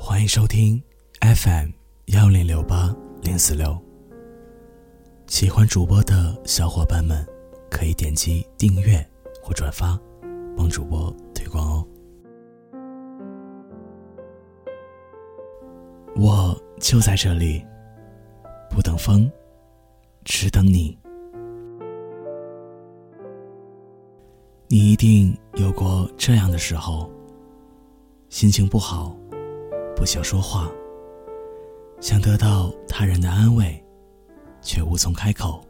欢迎收听 FM 幺零六八零四六。喜欢主播的小伙伴们，可以点击订阅或转发，帮主播推广哦。我就在这里，不等风，只等你。你一定有过这样的时候，心情不好，不想说话，想得到他人的安慰，却无从开口。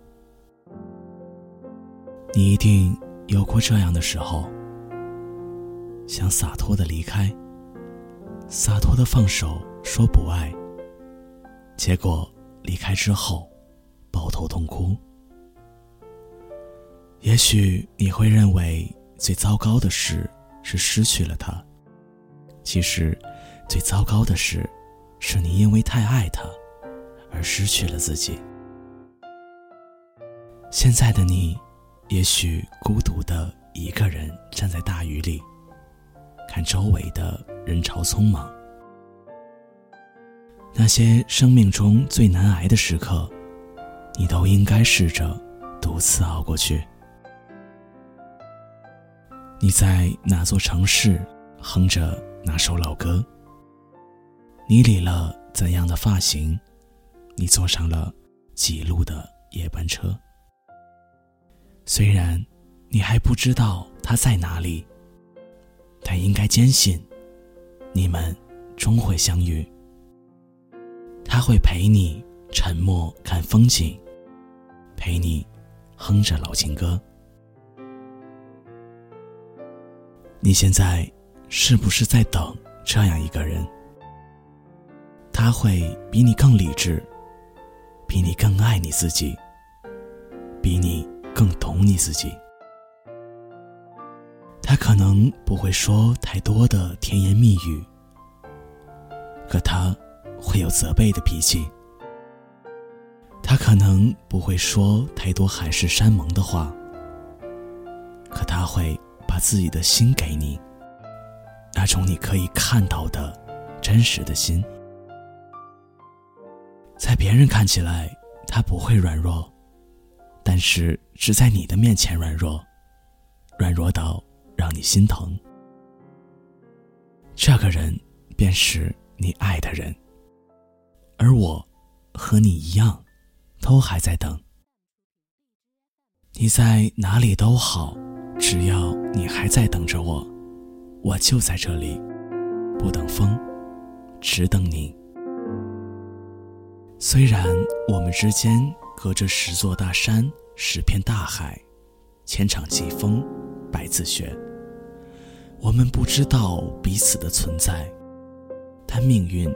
你一定有过这样的时候，想洒脱的离开，洒脱的放手。说不爱，结果离开之后，抱头痛哭。也许你会认为最糟糕的事是失去了他，其实，最糟糕的事，是你因为太爱他，而失去了自己。现在的你，也许孤独的一个人站在大雨里，看周围的人潮匆忙。那些生命中最难挨的时刻，你都应该试着独自熬过去。你在哪座城市哼着哪首老歌？你理了怎样的发型？你坐上了几路的夜班车？虽然你还不知道他在哪里，但应该坚信，你们终会相遇。他会陪你沉默看风景，陪你哼着老情歌。你现在是不是在等这样一个人？他会比你更理智，比你更爱你自己，比你更懂你自己。他可能不会说太多的甜言蜜语，可他。会有责备的脾气，他可能不会说太多海誓山盟的话，可他会把自己的心给你，那种你可以看到的真实的心。别人看起来，他不会软弱，但是只在你的面前软弱，软弱到让你心疼。这个人便是你爱的人。而我，和你一样，都还在等。你在哪里都好，只要你还在等着我，我就在这里，不等风，只等你。虽然我们之间隔着十座大山，十片大海，千场疾风，百次雪，我们不知道彼此的存在。但命运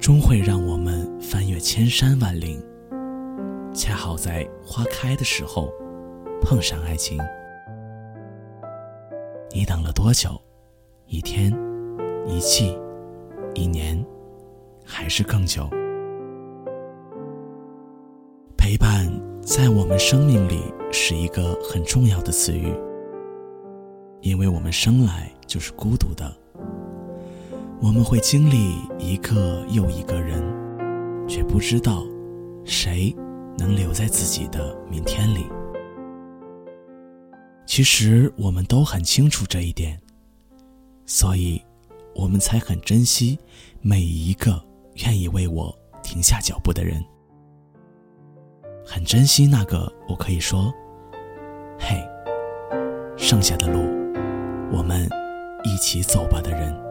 终会让我们翻越千山万岭，恰好在花开的时候碰上爱情。你等了多久？一天，一季，一年，还是更久？陪伴在我们生命里是一个很重要的词语，因为我们生来就是孤独的。我们会经历一个又一个人，却不知道谁能留在自己的明天里。其实我们都很清楚这一点，所以，我们才很珍惜每一个愿意为我停下脚步的人，很珍惜那个我可以说：“嘿，剩下的路，我们一起走吧”的人。